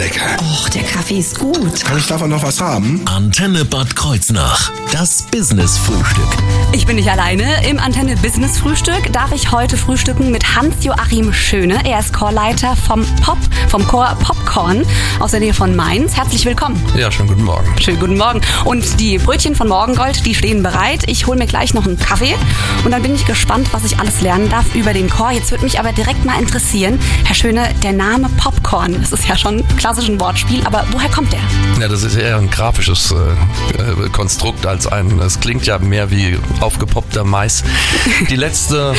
lecker. Och, der Kaffee ist gut. Kann ich davon noch was haben? Antenne Bad Kreuznach. Das Business-Frühstück. Ich bin nicht alleine. Im Antenne Business Frühstück darf ich heute frühstücken mit Hans-Joachim Schöne. Er ist Chorleiter vom Pop, vom Chor Popcorn aus der Nähe von Mainz. Herzlich willkommen. Ja, schönen guten Morgen. Schönen guten Morgen. Und die Brötchen von Morgengold, die stehen bereit. Ich hole mir gleich noch einen Kaffee und dann bin ich gespannt, was ich alles lernen darf über den Chor. Jetzt würde mich aber direkt mal interessieren, Herr Schöne, der Name Popcorn, das ist ja schon ein klassisches Wortspiel, aber woher kommt der? Ja, das ist eher ein grafisches äh, äh, Konstrukt als ein. Es klingt ja mehr wie aufgepoppter Mais. Die letzte,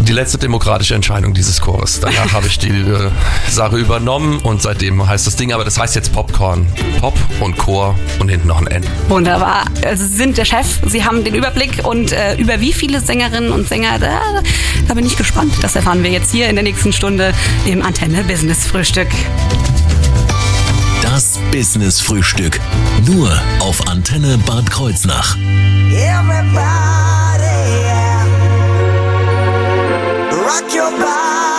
die letzte demokratische Entscheidung dieses Chores. Danach habe ich die äh, Sache übernommen und seitdem heißt das Ding, aber das heißt jetzt Popcorn. Pop und Chor und hinten noch ein N. Wunderbar. Also Sie sind der Chef, Sie haben den Überblick und äh, über wie viele Sängerinnen und Sänger, da, da bin ich gespannt. Das erfahren wir jetzt hier in der nächsten Stunde im Antenne Business Frühstück. Das Business-Frühstück. Nur auf Antenne Bad Kreuznach. Everybody, yeah. rock your body.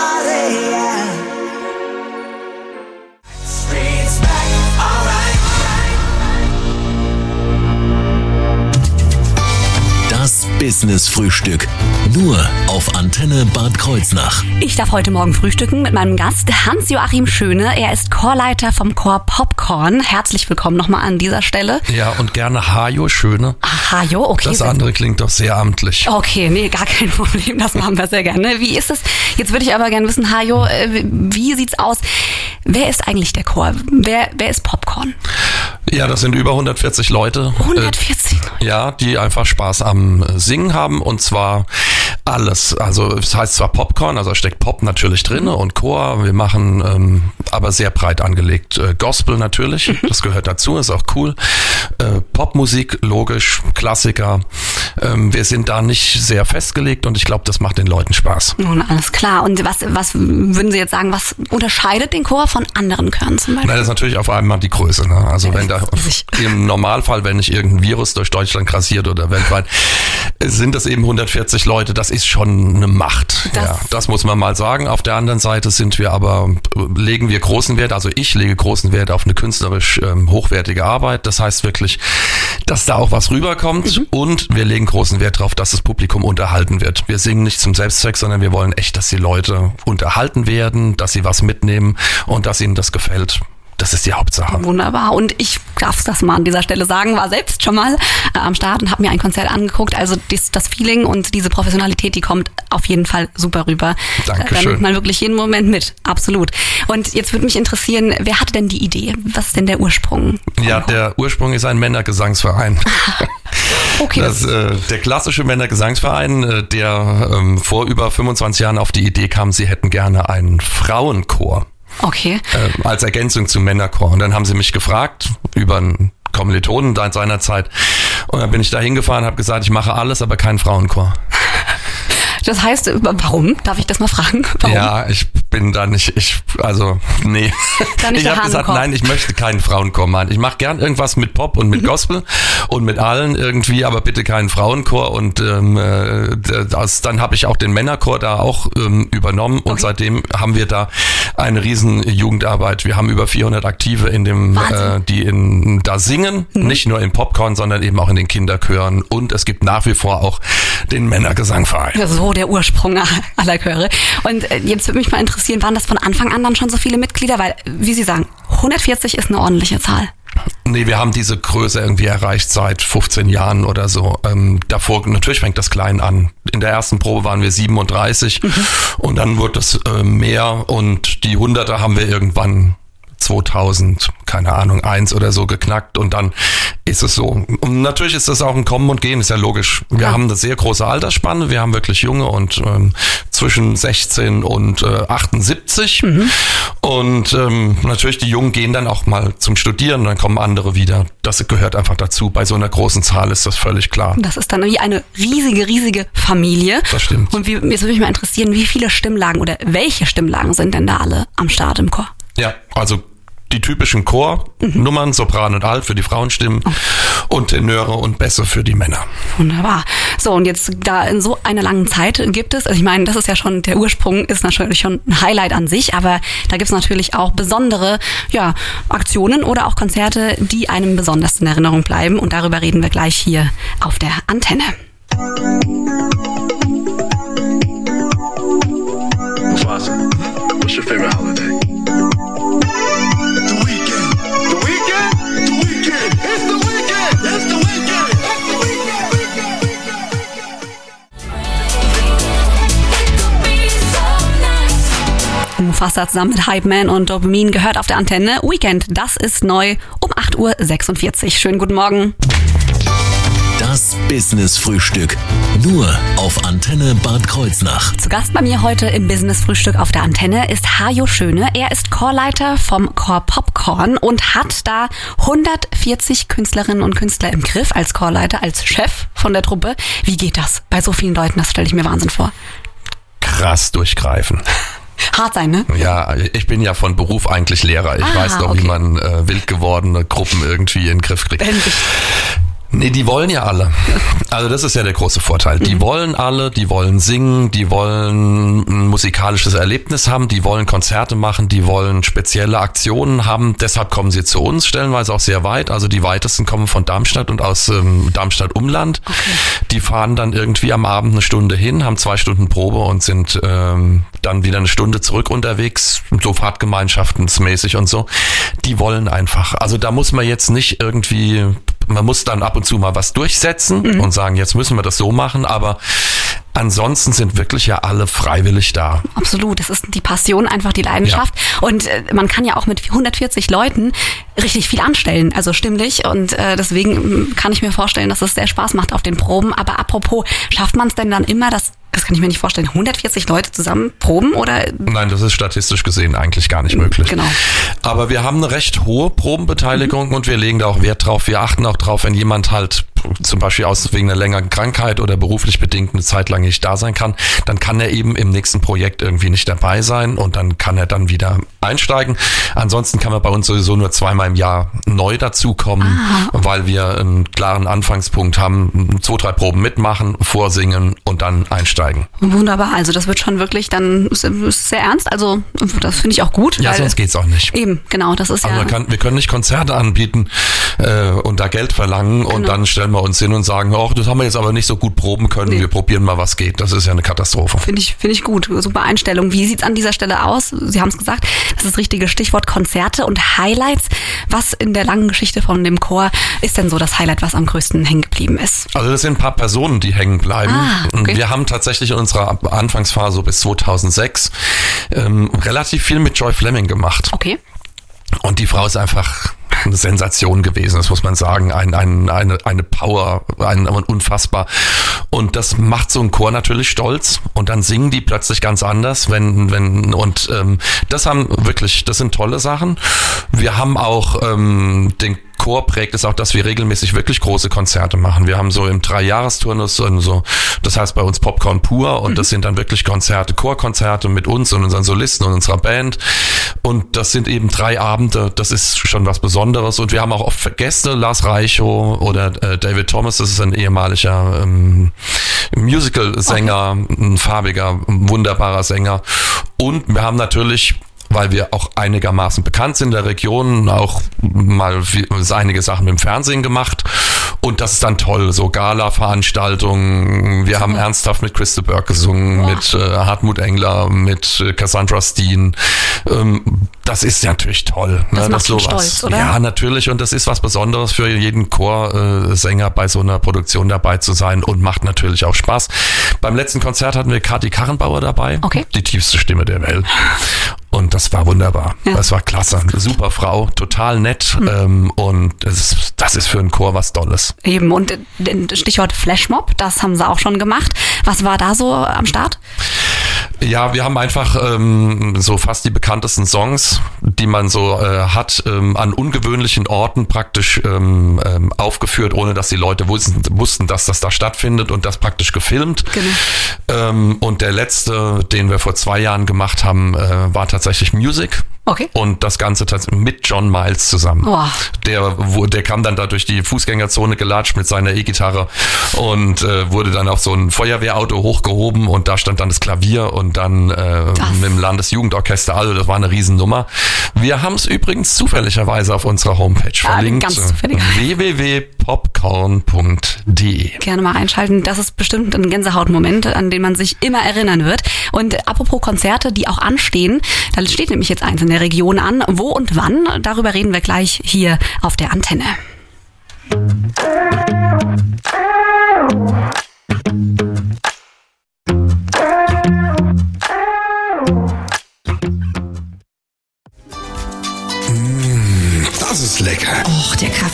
Das Business-Frühstück. Nur auf Antenne Bad Kreuznach. Ich darf heute Morgen frühstücken mit meinem Gast Hans-Joachim Schöne. Er ist Chorleiter vom Chor Popcorn. Herzlich willkommen nochmal an dieser Stelle. Ja, und gerne Hajo, schöne. Aha, jo, okay. Das andere klingt doch sehr amtlich. Okay, nee, gar kein Problem, das machen wir sehr gerne. Wie ist es? Jetzt würde ich aber gerne wissen, Hajo, äh, wie sieht's aus? Wer ist eigentlich der Chor? Wer, wer ist Popcorn? Ja, das sind über 140 Leute. 140 Leute. Äh, ja, die einfach Spaß am Singen haben und zwar alles. Also es heißt zwar Popcorn, also steckt Pop natürlich drin und Chor. Wir machen ähm, aber sehr breit angelegt äh, Gospel natürlich. Das gehört dazu, ist auch cool. Äh, Popmusik, logisch, Klassiker. Ähm, wir sind da nicht sehr festgelegt und ich glaube, das macht den Leuten Spaß. Nun, alles klar. Und was, was würden Sie jetzt sagen, was unterscheidet den Chor von anderen Chören zum Beispiel? Na, das ist natürlich auf einmal die Größe. Ne? Also wenn da im Normalfall, wenn nicht irgendein Virus durch Deutschland grassiert oder weltweit, sind das eben 140 Leute. Das ist schon eine Macht. Das- ja, das muss man mal sagen. Auf der anderen Seite sind wir aber legen wir großen Wert. Also ich lege großen Wert auf eine künstlerisch ähm, hochwertige Arbeit. Das heißt wirklich, dass da auch was rüberkommt Mhm. und wir legen großen Wert darauf, dass das Publikum unterhalten wird. Wir singen nicht zum Selbstzweck, sondern wir wollen echt, dass die Leute unterhalten werden, dass sie was mitnehmen und dass ihnen das gefällt. Das ist die Hauptsache. Wunderbar. Und ich darf das mal an dieser Stelle sagen, war selbst schon mal äh, am Start und habe mir ein Konzert angeguckt. Also das, das Feeling und diese Professionalität, die kommt auf jeden Fall super rüber. Dankeschön. Da nimmt man wirklich jeden Moment mit. Absolut. Und jetzt würde mich interessieren, wer hatte denn die Idee? Was ist denn der Ursprung? Ja, der Ursprung ist ein Männergesangsverein. okay, Das, äh, der klassische Männergesangsverein, äh, der ähm, vor über 25 Jahren auf die Idee kam, sie hätten gerne einen Frauenchor okay. äh, als Ergänzung zum Männerchor. Und dann haben sie mich gefragt über einen Kommilitonen da in seiner Zeit. Und dann bin ich da hingefahren, habe gesagt, ich mache alles, aber keinen Frauenchor. Das heißt, äh, warum? Darf ich das mal fragen? Warum? Ja, ich bin da nicht, ich, also, nee. Ich habe gesagt, nein, ich möchte keinen Frauenchor machen. Ich mache gern irgendwas mit Pop und Mhm. mit Gospel und mit allen irgendwie, aber bitte keinen Frauenchor. Und ähm, äh, das, dann habe ich auch den Männerchor da auch ähm, übernommen und Okay. seitdem haben wir da eine riesen Jugendarbeit. Wir haben über 400 Aktive in dem, Wahnsinn. Mhm. äh, die in, da singen, nicht nur in Popcorn, sondern eben auch in den Kinderchören. Und es gibt nach wie vor auch den Männergesangverein. Ja, So der Ursprung aller Chöre. Und äh, jetzt würde mich mal interessieren, waren das von Anfang an dann schon so viele Mitglieder? Weil, wie Sie sagen, 140 ist eine ordentliche Zahl. Nee, wir haben diese Größe irgendwie erreicht seit 15 Jahren oder so. Ähm, davor, natürlich fängt das klein an. In der ersten Probe waren wir 37 und dann wurde es äh, mehr und die Hunderter haben wir irgendwann 2000, keine Ahnung, eins oder so geknackt und dann ist es so. Und natürlich ist das auch ein Kommen und Gehen, ist ja logisch. Wir Ja. haben eine sehr große Altersspanne, wir haben wirklich junge und ähm, zwischen 16 und äh, 78 und ähm, natürlich die Jungen gehen dann auch mal zum Studieren, dann kommen andere wieder. Das gehört einfach dazu. Bei so einer großen Zahl ist das völlig klar. Das ist dann wie eine riesige, riesige Familie. Das stimmt. Und wie, jetzt würde mich mal interessieren, wie viele Stimmlagen oder welche Stimmlagen sind denn da alle am Start im Chor? Ja, also die typischen Chornummern, Sopran und Alt für die Frauenstimmen und Tenöre und Bässe für die Männer. Wunderbar. So, und jetzt da in so einer langen Zeit gibt es, also ich meine, das ist ja schon, der Ursprung ist natürlich schon ein Highlight an sich, aber da gibt es natürlich auch besondere ja, Aktionen oder auch Konzerte, die einem besonders in Erinnerung bleiben. Und darüber reden wir gleich hier auf der Antenne. Mufasa, what's your favorite holiday? Mufasa zusammen mit Hype Man und Dopamin gehört auf der Antenne. Weekend, das ist neu um 8.46 Uhr. Schönen guten Morgen. Das Business Frühstück. Nur auf Antenne Bad Kreuznach. Zu Gast bei mir heute im Business-Frühstück auf der Antenne ist Hajo Schöne. Er ist Chorleiter vom Chor Popcorn und hat da 140 Künstlerinnen und Künstler im Griff als Chorleiter, als Chef von der Truppe. Wie geht das bei so vielen Leuten? Das stelle ich mir Wahnsinn vor. Krass durchgreifen. Hart sein, ne? Ja, ich bin ja von Beruf eigentlich Lehrer. Ich Ah, weiß doch, okay. wie man äh, wild gewordene Gruppen irgendwie in den Griff kriegt. Endlich. Nee, die wollen ja alle. Also das ist ja der große Vorteil. Die Mhm. wollen alle, die wollen singen, die wollen ein musikalisches Erlebnis haben, die wollen Konzerte machen, die wollen spezielle Aktionen haben. Deshalb kommen sie zu uns, stellenweise auch sehr weit. Also die weitesten kommen von Darmstadt und aus ähm, Darmstadt Umland. Die fahren dann irgendwie am Abend eine Stunde hin, haben zwei Stunden Probe und sind ähm, dann wieder eine Stunde zurück unterwegs, so Fahrtgemeinschaftsmäßig und so. Die wollen einfach. Also da muss man jetzt nicht irgendwie man muss dann ab und zu mal was durchsetzen und sagen, jetzt müssen wir das so machen, aber ansonsten sind wirklich ja alle freiwillig da. Absolut, das ist die Passion, einfach die Leidenschaft. Und äh, man kann ja auch mit 140 Leuten richtig viel anstellen, also stimmlich. Und äh, deswegen mm, kann ich mir vorstellen, dass es sehr Spaß macht auf den Proben. Aber apropos, schafft man es denn dann immer, dass, das kann ich mir nicht vorstellen, 140 Leute zusammen proben oder Nein, das ist statistisch gesehen eigentlich gar nicht möglich. Genau. Aber wir haben eine recht hohe Probenbeteiligung und wir legen da auch Wert drauf. Wir achten auch drauf, wenn jemand halt zum Beispiel aus wegen einer längeren Krankheit oder beruflich bedingt eine Zeit lang nicht da sein kann, dann kann er eben im nächsten Projekt irgendwie nicht dabei sein und dann kann er dann wieder einsteigen. Ansonsten kann man bei uns sowieso nur zweimal im Jahr neu dazukommen, weil wir einen klaren Anfangspunkt haben, zwei, drei Proben mitmachen, vorsingen und dann einsteigen. wunderbar. Also das wird schon wirklich dann sehr ernst. Also das finde ich auch gut. Ja, sonst geht's auch nicht. Eben, genau, das ist Also ja. kann, wir können nicht Konzerte anbieten äh, und da Geld verlangen und Genau. dann stellen wir uns hin und sagen, oh, das haben wir jetzt aber nicht so gut proben können, Nee. wir probieren mal, was geht. Das ist ja eine Katastrophe. Finde ich, finde ich gut. Super Einstellung. Wie sieht's an dieser Stelle aus? Sie haben es gesagt, das ist das richtige Stichwort Konzerte und Highlights. Was in der langen Geschichte von dem Chor ist denn so das Highlight, was am größten hängen geblieben ist? Also das sind ein paar Personen, die hängen bleiben. Ah, okay. Wir haben tatsächlich in unserer Anfangsphase bis 2006 ähm, relativ viel mit Joy Fleming gemacht. Okay. Und die Frau ist einfach eine Sensation gewesen, das muss man sagen. Ein, ein, eine, eine Power, ein, unfassbar. Und das macht so einen Chor natürlich stolz. Und dann singen die plötzlich ganz anders, wenn, wenn, und ähm, das haben wirklich, das sind tolle Sachen. Wir haben auch ähm, den Chor prägt es auch, dass wir regelmäßig wirklich große Konzerte machen. Wir haben so im Dreijahresturnus und so, das heißt bei uns Popcorn pur und das sind dann wirklich Konzerte, Chorkonzerte mit uns und unseren Solisten und unserer Band. Und das sind eben drei Abende, das ist schon was Besonderes. Und wir haben auch oft Gäste, Lars Reichow oder äh, David Thomas, das ist ein ehemaliger ähm, Musical-Sänger, ein farbiger, wunderbarer Sänger. Und wir haben natürlich weil wir auch einigermaßen bekannt sind in der Region, auch mal viel, einige Sachen dem Fernsehen gemacht. Und das ist dann toll, so Gala-Veranstaltungen. Wir haben ernsthaft mit Christa Burke gesungen, mit äh, Hartmut Engler, mit äh, Cassandra Steen. Ähm, das ist natürlich toll. Das ne, macht sowas. stolz, oder? Ja, natürlich. Und das ist was Besonderes für jeden Chorsänger bei so einer Produktion dabei zu sein und macht natürlich auch Spaß. Beim letzten Konzert hatten wir Kathi Karrenbauer dabei. Okay. Die tiefste Stimme der Welt. Und das war wunderbar. Ja. Das war klasse. Eine super Frau, total nett. Hm. Ähm, und das ist, das ist für einen Chor was Tolles. Eben. Und äh, Stichwort Flashmob, das haben sie auch schon gemacht. Was war da so am Start? Ja, wir haben einfach ähm, so fast die bekanntesten Songs, die man so äh, hat, ähm, an ungewöhnlichen Orten praktisch ähm, ähm, aufgeführt, ohne dass die Leute wussten, wussten, dass das da stattfindet und das praktisch gefilmt. Genau. Ähm, und der letzte, den wir vor zwei Jahren gemacht haben, äh, war tatsächlich Music. Okay. Und das Ganze mit John Miles zusammen. Boah. Der, wo, der kam dann da durch die Fußgängerzone gelatscht mit seiner E-Gitarre und äh, wurde dann auf so ein Feuerwehrauto hochgehoben und da stand dann das Klavier und dann äh, mit dem Landesjugendorchester. Also das war eine Riesennummer. Wir haben es übrigens zufälligerweise auf unserer Homepage Ah, verlinkt. ganz zufällig. www.popcorn.de Gerne mal einschalten. Das ist bestimmt ein Gänsehautmoment, an den man sich immer erinnern wird. Und apropos Konzerte, die auch anstehen, da steht nämlich jetzt eins in der Region an. Wo und wann? Darüber reden wir gleich hier auf der Antenne.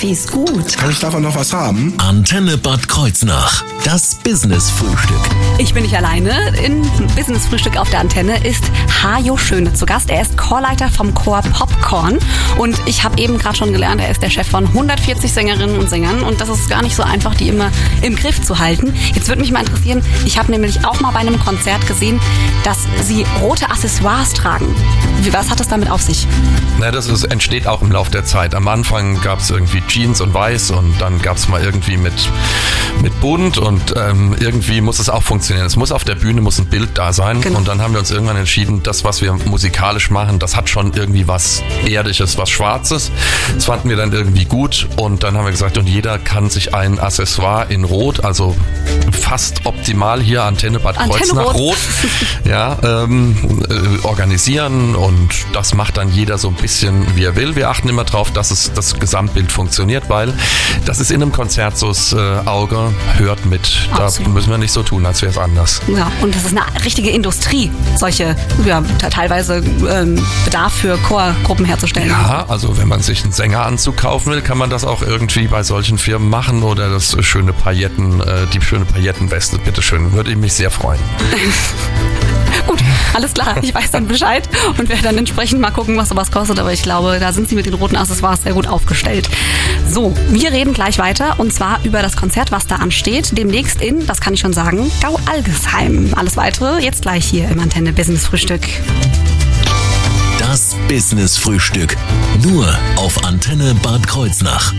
Kaffee ist gut. Kann ich davon noch was haben? Antenne Bad Kreuznach. Das Business-Frühstück. Ich bin nicht alleine. In Business Frühstück auf der Antenne ist Hajo Schöne zu Gast. Er ist Chorleiter vom Chor Popcorn. Und ich habe eben gerade schon gelernt, er ist der Chef von 140 Sängerinnen und Sängern. Und das ist gar nicht so einfach, die immer im Griff zu halten. Jetzt würde mich mal interessieren, ich habe nämlich auch mal bei einem Konzert gesehen, dass sie rote Accessoires tragen. Was hat das damit auf sich? Na, das ist, entsteht auch im Laufe der Zeit. Am Anfang gab es irgendwie Jeans und Weiß und dann gab es mal irgendwie mit, mit Bunt und ähm, irgendwie muss es auch funktionieren. Es muss auf der Bühne muss ein Bild da sein Genau. und dann haben wir uns irgendwann entschieden, das, was wir musikalisch machen, das hat schon irgendwie was Erdisches, was Schwarzes. Das fanden wir dann irgendwie gut und dann haben wir gesagt, und jeder kann sich ein Accessoire in Rot, also fast optimal hier Antenne Bad Antenne Kreuznach Rot. Rot, ja, ähm, äh, organisieren und das macht dann jeder so ein bisschen, wie er will. Wir achten immer drauf, dass es das Gesamtbild funktioniert, weil das ist in einem Konzert so, das äh, Auge hört mit. Da Absolut. müssen wir nicht so tun, als wäre es anders. Ja, und das ist eine richtige Industrie, solche ja, te- teilweise ähm, Bedarf für Chorgruppen herzustellen. Ja, also wenn man sich einen Sängeranzug kaufen will, kann man das auch irgendwie bei solchen Firmen machen oder das schöne Pailletten, äh, die schöne Paillettenweste, bitteschön. Würde ich mich sehr freuen. Gut, alles klar, ich weiß dann Bescheid und werde dann entsprechend mal gucken, was sowas kostet. Aber ich glaube, da sind sie mit den roten Accessoires sehr gut aufgestellt. So, wir reden gleich weiter und zwar über das Konzert, was da ansteht. Demnächst in, das kann ich schon sagen, Gau-Algesheim. Alles weitere jetzt gleich hier im Antenne Business Frühstück. Das Business-Frühstück. Nur auf Antenne Bad Kreuznach.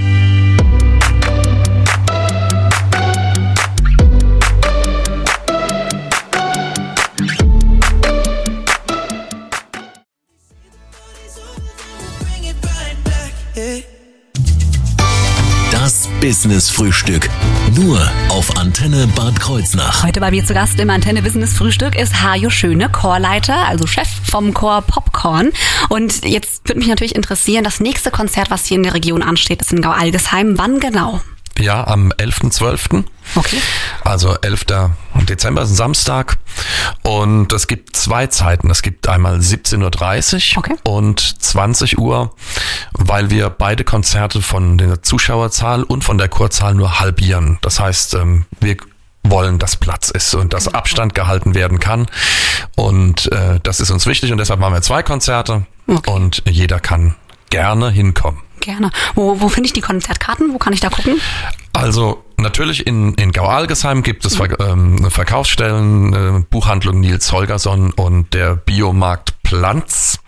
Das Business-Frühstück. Nur auf Antenne Bad Kreuznach. Heute bei mir zu Gast im Antenne Business Frühstück ist Hajo Schöne, Chorleiter, also Chef vom Chor Popcorn. Und jetzt würde mich natürlich interessieren, das nächste Konzert, was hier in der Region ansteht, ist in Gau-Algesheim. Wann genau? Ja, am 11.12. Okay. Also 11. Dezember ist ein Samstag. Und es gibt zwei Zeiten. Es gibt einmal 17.30 Uhr Okay. und 20 Uhr, weil wir beide Konzerte von der Zuschauerzahl und von der Chorzahl nur halbieren. Das heißt, ähm, wir wollen, dass Platz ist und dass Abstand gehalten werden kann. Und äh, das ist uns wichtig und deshalb machen wir zwei Konzerte Okay. und jeder kann gerne hinkommen. Gerne. Wo, wo finde ich die Konzertkarten? Wo kann ich da gucken? Also natürlich in, in Gau-Algesheim gibt es Ver ähm, Verkaufsstellen, äh, Buchhandlung Nils Holgersson und der Biomarkt Planz.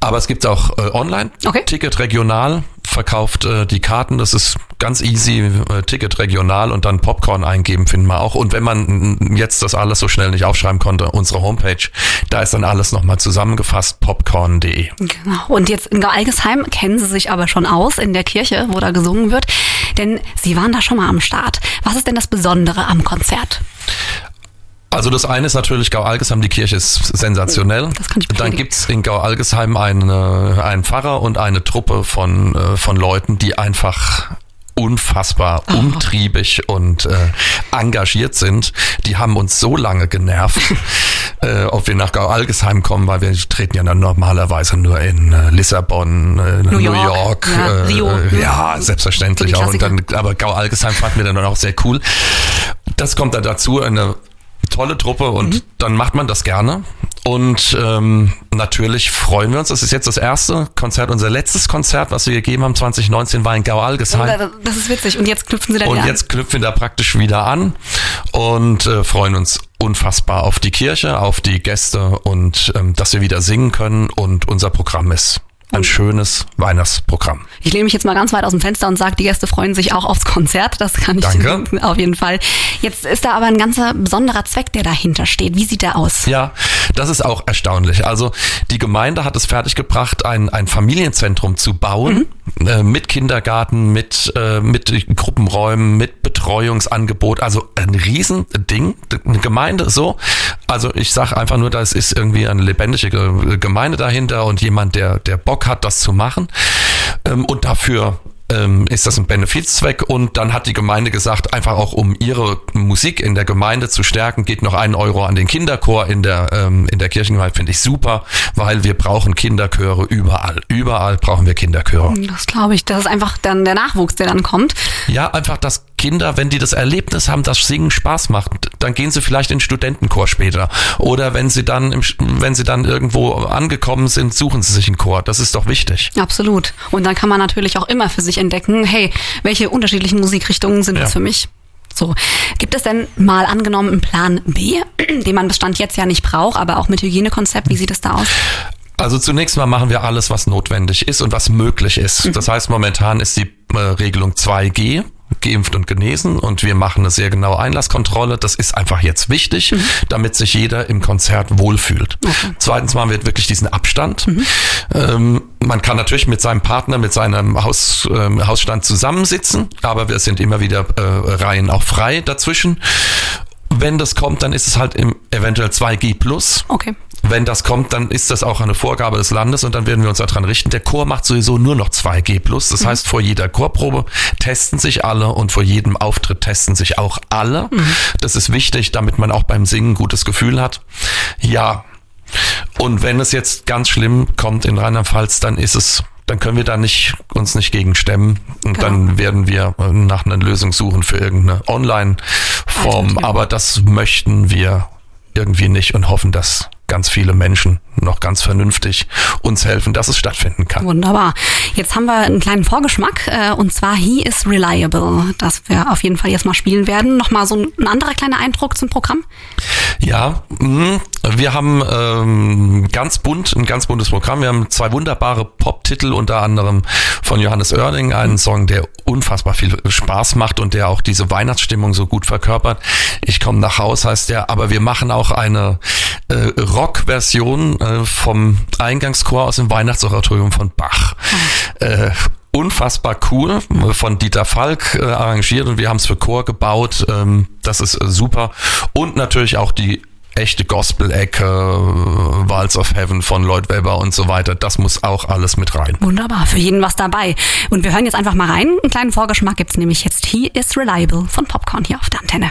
Aber es gibt auch äh, online. Okay. Ticket regional verkauft äh, die Karten. Das ist ganz easy. Äh, Ticket regional und dann Popcorn eingeben finden wir auch. Und wenn man jetzt das alles so schnell nicht aufschreiben konnte, unsere Homepage, da ist dann alles nochmal zusammengefasst, popcorn.de. Genau. Und jetzt in Gau-Algesheim kennen Sie sich aber schon aus in der Kirche, wo da gesungen wird. Denn Sie waren da schon mal am Start. Was ist denn das Besondere am Konzert? Also das eine ist natürlich Gau-Algesheim, die Kirche ist sensationell. Das kann ich Dann bestätigen. gibt's in Gau-Algesheim eine, einen Pfarrer und eine Truppe von, äh, von Leuten, die einfach unfassbar Oh. umtriebig und äh, engagiert sind. Die haben uns so lange genervt, äh, ob wir nach Gau-Algesheim kommen, weil wir treten ja dann normalerweise nur in äh, Lissabon, äh, New, York, York, ja, äh, Rio, äh, ne? ja, selbstverständlich auch. Und dann, aber Gau-Algesheim fanden wir dann auch sehr cool. Das kommt dann dazu, eine tolle Truppe und Mhm. dann macht man das gerne. Und ähm, natürlich freuen wir uns. Das ist jetzt das erste Konzert. Unser letztes Konzert, was wir gegeben haben, 2019, war in Gau-Algesheim. Das ist witzig. Und jetzt knüpfen Sie da Und jetzt knüpfen wir da praktisch wieder an und äh, freuen uns unfassbar auf die Kirche, auf die Gäste und ähm, dass wir wieder singen können und unser Programm ist ein schönes Weihnachtsprogramm. Ich lehne mich jetzt mal ganz weit aus dem Fenster und sage, die Gäste freuen sich auch aufs Konzert. Das kann ich Danke. auf jeden Fall. Jetzt ist da aber ein ganzer besonderer Zweck, der dahinter steht. Wie sieht der aus? Ja, das ist auch erstaunlich. Also die Gemeinde hat es fertiggebracht, ein, ein Familienzentrum zu bauen, äh, mit Kindergarten, mit, äh, mit Gruppenräumen, mit Betreuungsangebot. Also ein Riesending, eine Gemeinde so. Also ich sage einfach nur, das ist irgendwie eine lebendige Ge- Gemeinde dahinter und jemand, der, der Bock hat, das zu machen. Ähm, und dafür ähm, ist das ein Benefizzweck und dann hat die Gemeinde gesagt, einfach auch um ihre Musik in der Gemeinde zu stärken, geht noch ein Euro an den Kinderchor in der, ähm, in der Kirchengemeinde, finde ich super, weil wir brauchen Kinderchöre überall. Überall brauchen wir Kinderchöre. Das glaube ich. Das ist einfach dann der Nachwuchs, der dann kommt. Ja, einfach, dass Kinder, wenn die das Erlebnis haben, dass Singen Spaß macht, dann gehen sie vielleicht in den Studentenchor später. Oder wenn sie dann, im, wenn sie dann irgendwo angekommen sind, suchen sie sich einen Chor. Das ist doch wichtig. Absolut. Und dann kann man natürlich auch immer für sich entdecken, hey, welche unterschiedlichen Musikrichtungen sind Ja. das für mich? So. Gibt es denn mal angenommen einen Plan B, den man bis Stand jetzt ja nicht braucht, aber auch mit Hygienekonzept? Wie sieht es da aus? Also zunächst mal machen wir alles, was notwendig ist und was möglich ist. Das heißt, momentan ist die äh, Regelung 2G. Geimpft und genesen und wir machen eine sehr genaue Einlasskontrolle. Das ist einfach jetzt wichtig, damit sich jeder im Konzert wohlfühlt. Zweitens machen wir wirklich diesen Abstand. Ähm, man kann natürlich mit seinem Partner, mit seinem Haus, ähm, Hausstand zusammensitzen, aber wir sind immer wieder äh, Reihen auch frei dazwischen. Wenn das kommt, dann ist es halt im eventuell 2G plus. Okay. Wenn das kommt, dann ist das auch eine Vorgabe des Landes und dann werden wir uns daran richten. Der Chor macht sowieso nur noch 2G+. Das heißt, vor jeder Chorprobe testen sich alle und vor jedem Auftritt testen sich auch alle. Das ist wichtig, damit man auch beim Singen ein gutes Gefühl hat. Ja. Und wenn es jetzt ganz schlimm kommt in Rheinland-Pfalz, dann ist es dann können wir da nicht, uns nicht gegen stemmen. Und Genau. dann werden wir nach einer Lösung suchen für irgendeine Online-Form. Aber das möchten wir irgendwie nicht und hoffen, dass ganz viele Menschen noch ganz vernünftig uns helfen, dass es stattfinden kann. Wunderbar. Jetzt haben wir einen kleinen Vorgeschmack äh, und zwar He is Reliable, das wir auf jeden Fall jetzt mal spielen werden. Nochmal so ein, ein anderer kleiner Eindruck zum Programm. Ja, mh, wir haben ähm, ganz bunt, ein ganz buntes Programm. Wir haben zwei wunderbare Pop-Titel, unter anderem von Johannes Oerding, einen Song, der unfassbar viel Spaß macht und der auch diese Weihnachtsstimmung so gut verkörpert. Ich komme nach Haus heißt der, aber wir machen auch eine äh, Rock-Version äh, vom Eingangschor aus dem Weihnachtsoratorium von Bach. Äh, unfassbar cool, von Dieter Falk äh, arrangiert und wir haben es für Chor gebaut. Ähm, das ist äh, super. Und natürlich auch die echte Gospel-Ecke, äh, Walls of Heaven von Lloyd Webber und so weiter. Das muss auch alles mit rein. Wunderbar, für jeden was dabei. Und wir hören jetzt einfach mal rein. Einen kleinen Vorgeschmack gibt's nämlich jetzt He is Reliable von Popcorn hier auf der Antenne.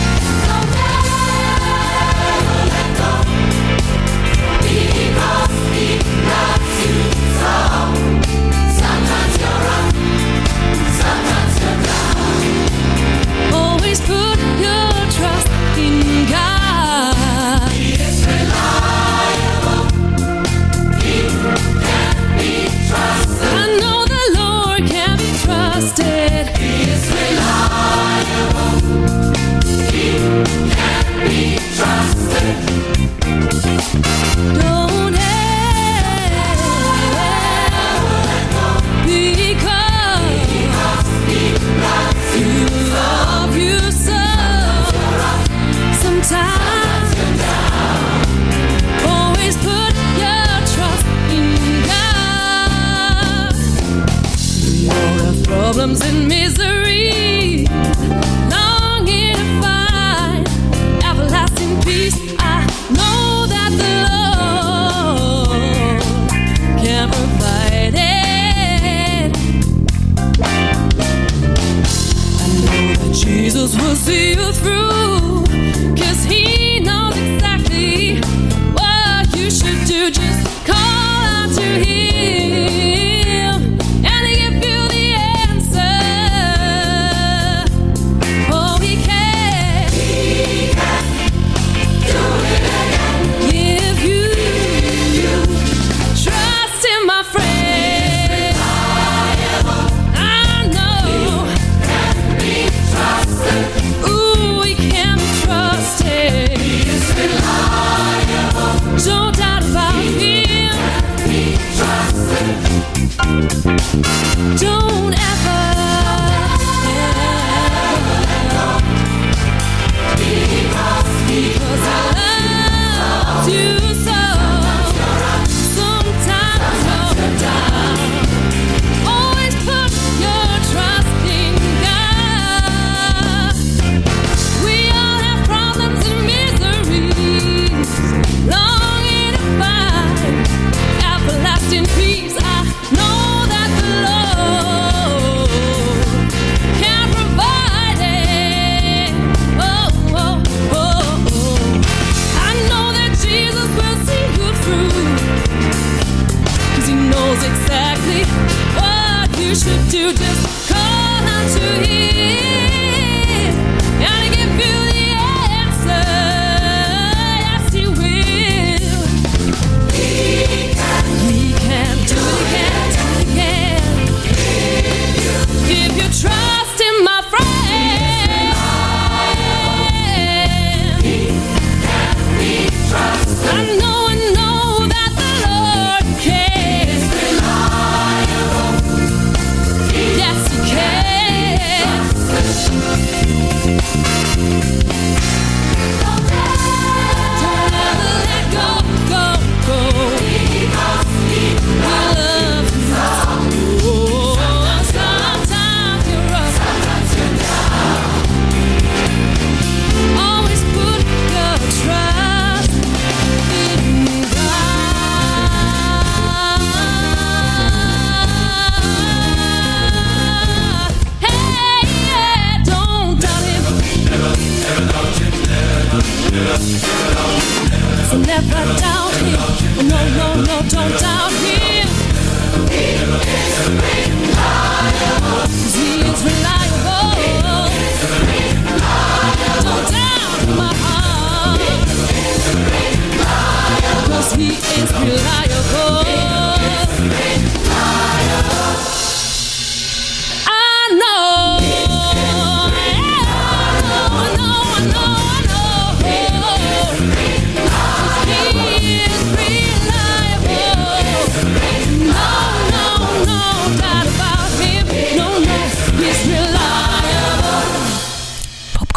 problems and misery, longing to find everlasting peace. I know that the Lord can provide it. I know that Jesus will see you through.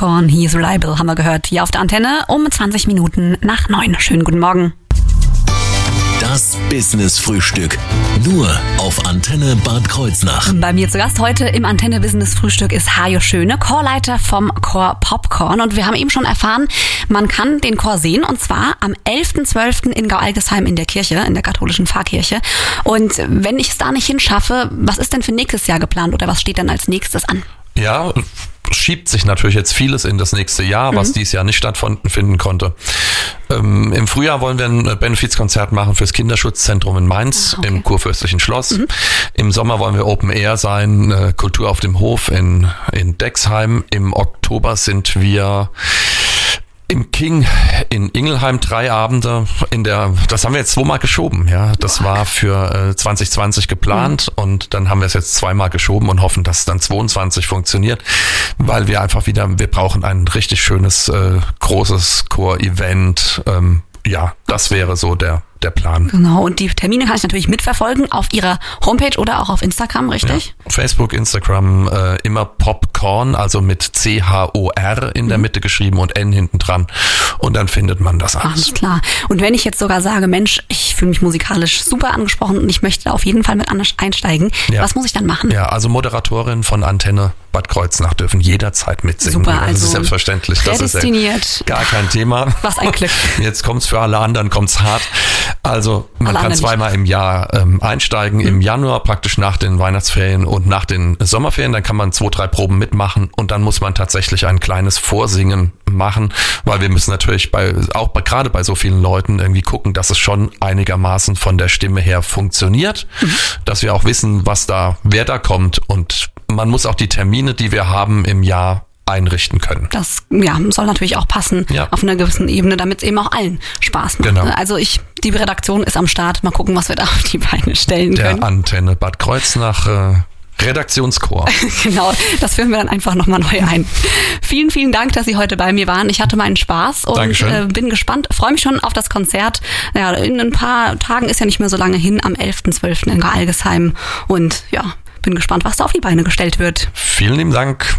Popcorn, he is reliable, haben wir gehört. Hier auf der Antenne um 20 Minuten nach 9. Schönen guten Morgen. Das Business Frühstück. Nur auf Antenne Bad Kreuznach. Bei mir zu Gast heute im Antenne Business Frühstück ist Hajo Schöne, Chorleiter vom Chor Popcorn. Und wir haben eben schon erfahren, man kann den Chor sehen und zwar am 11.12. in Gau-Algesheim in der Kirche, in der katholischen Pfarrkirche. Und wenn ich es da nicht hinschaffe, was ist denn für nächstes Jahr geplant oder was steht dann als nächstes an? Ja, schiebt sich natürlich jetzt vieles in das nächste Jahr, was dieses Jahr nicht stattfinden konnte. Ähm, Im Frühjahr wollen wir ein Benefizkonzert machen fürs Kinderschutzzentrum in Mainz Ah, okay. im Kurfürstlichen Schloss. Im Sommer wollen wir Open Air sein, äh, Kultur auf dem Hof in, in Dexheim. Im Oktober sind wir im King in Ingelheim drei Abende in der, das haben wir jetzt zweimal geschoben, ja. Das war für äh, 2020 geplant und dann haben wir es jetzt zweimal geschoben und hoffen, dass es dann 22 funktioniert, weil wir einfach wieder, wir brauchen ein richtig schönes, äh, großes Chor-Event. Ähm, ja, das wäre so der, der Plan. Genau, und die Termine kann ich natürlich mitverfolgen auf ihrer Homepage oder auch auf Instagram, richtig? Facebook, Instagram, äh, immer Popcorn, also mit C-H-O-R in der Mitte geschrieben und N hinten dran. Und dann findet man das alles. Alles klar. Und wenn ich jetzt sogar sage, Mensch, ich fühle mich musikalisch super angesprochen und ich möchte auf jeden Fall mit an- einsteigen, Ja. was muss ich dann machen? Ja, also Moderatorin von Antenne Bad Kreuznach dürfen jederzeit mitsingen. Super, das also ist selbstverständlich. Das ist ja gar kein Thema. Was ein Glück. Jetzt kommt's für alle anderen, kommt's hart. Also man kann zweimal im Jahr ähm, einsteigen, im Januar praktisch nach den Weihnachtsferien und nach den Sommerferien. Dann kann man zwei, drei Proben mitmachen und dann muss man tatsächlich ein kleines Vorsingen machen, weil wir müssen natürlich bei auch bei, gerade bei so vielen Leuten irgendwie gucken, dass es schon einigermaßen von der Stimme her funktioniert, dass wir auch wissen, was da, wer da kommt. Und man muss auch die Termine, die wir haben im Jahr einrichten können. Das ja, soll natürlich auch passen Ja. auf einer gewissen Ebene, damit es eben auch allen Spaß macht. Genau. ne? Also ich, die Redaktion ist am Start. Mal gucken, was wir da auf die Beine stellen Der können. Antenne Bad Kreuznach äh, Redaktionschor. Genau, das führen wir dann einfach nochmal neu ein. Vielen, vielen Dank, dass Sie heute bei mir waren. Ich hatte meinen Spaß und Dankeschön. äh, bin gespannt, freue mich schon auf das Konzert. Ja, in ein paar Tagen ist ja nicht mehr so lange hin, am 11.12. in Algesheim. Und ja, bin gespannt, was da auf die Beine gestellt wird. Vielen lieben Dank.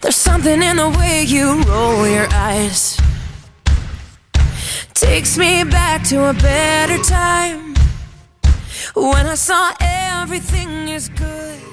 There's something in the way you roll your eyes. Takes me back to a better time when I saw everything is good.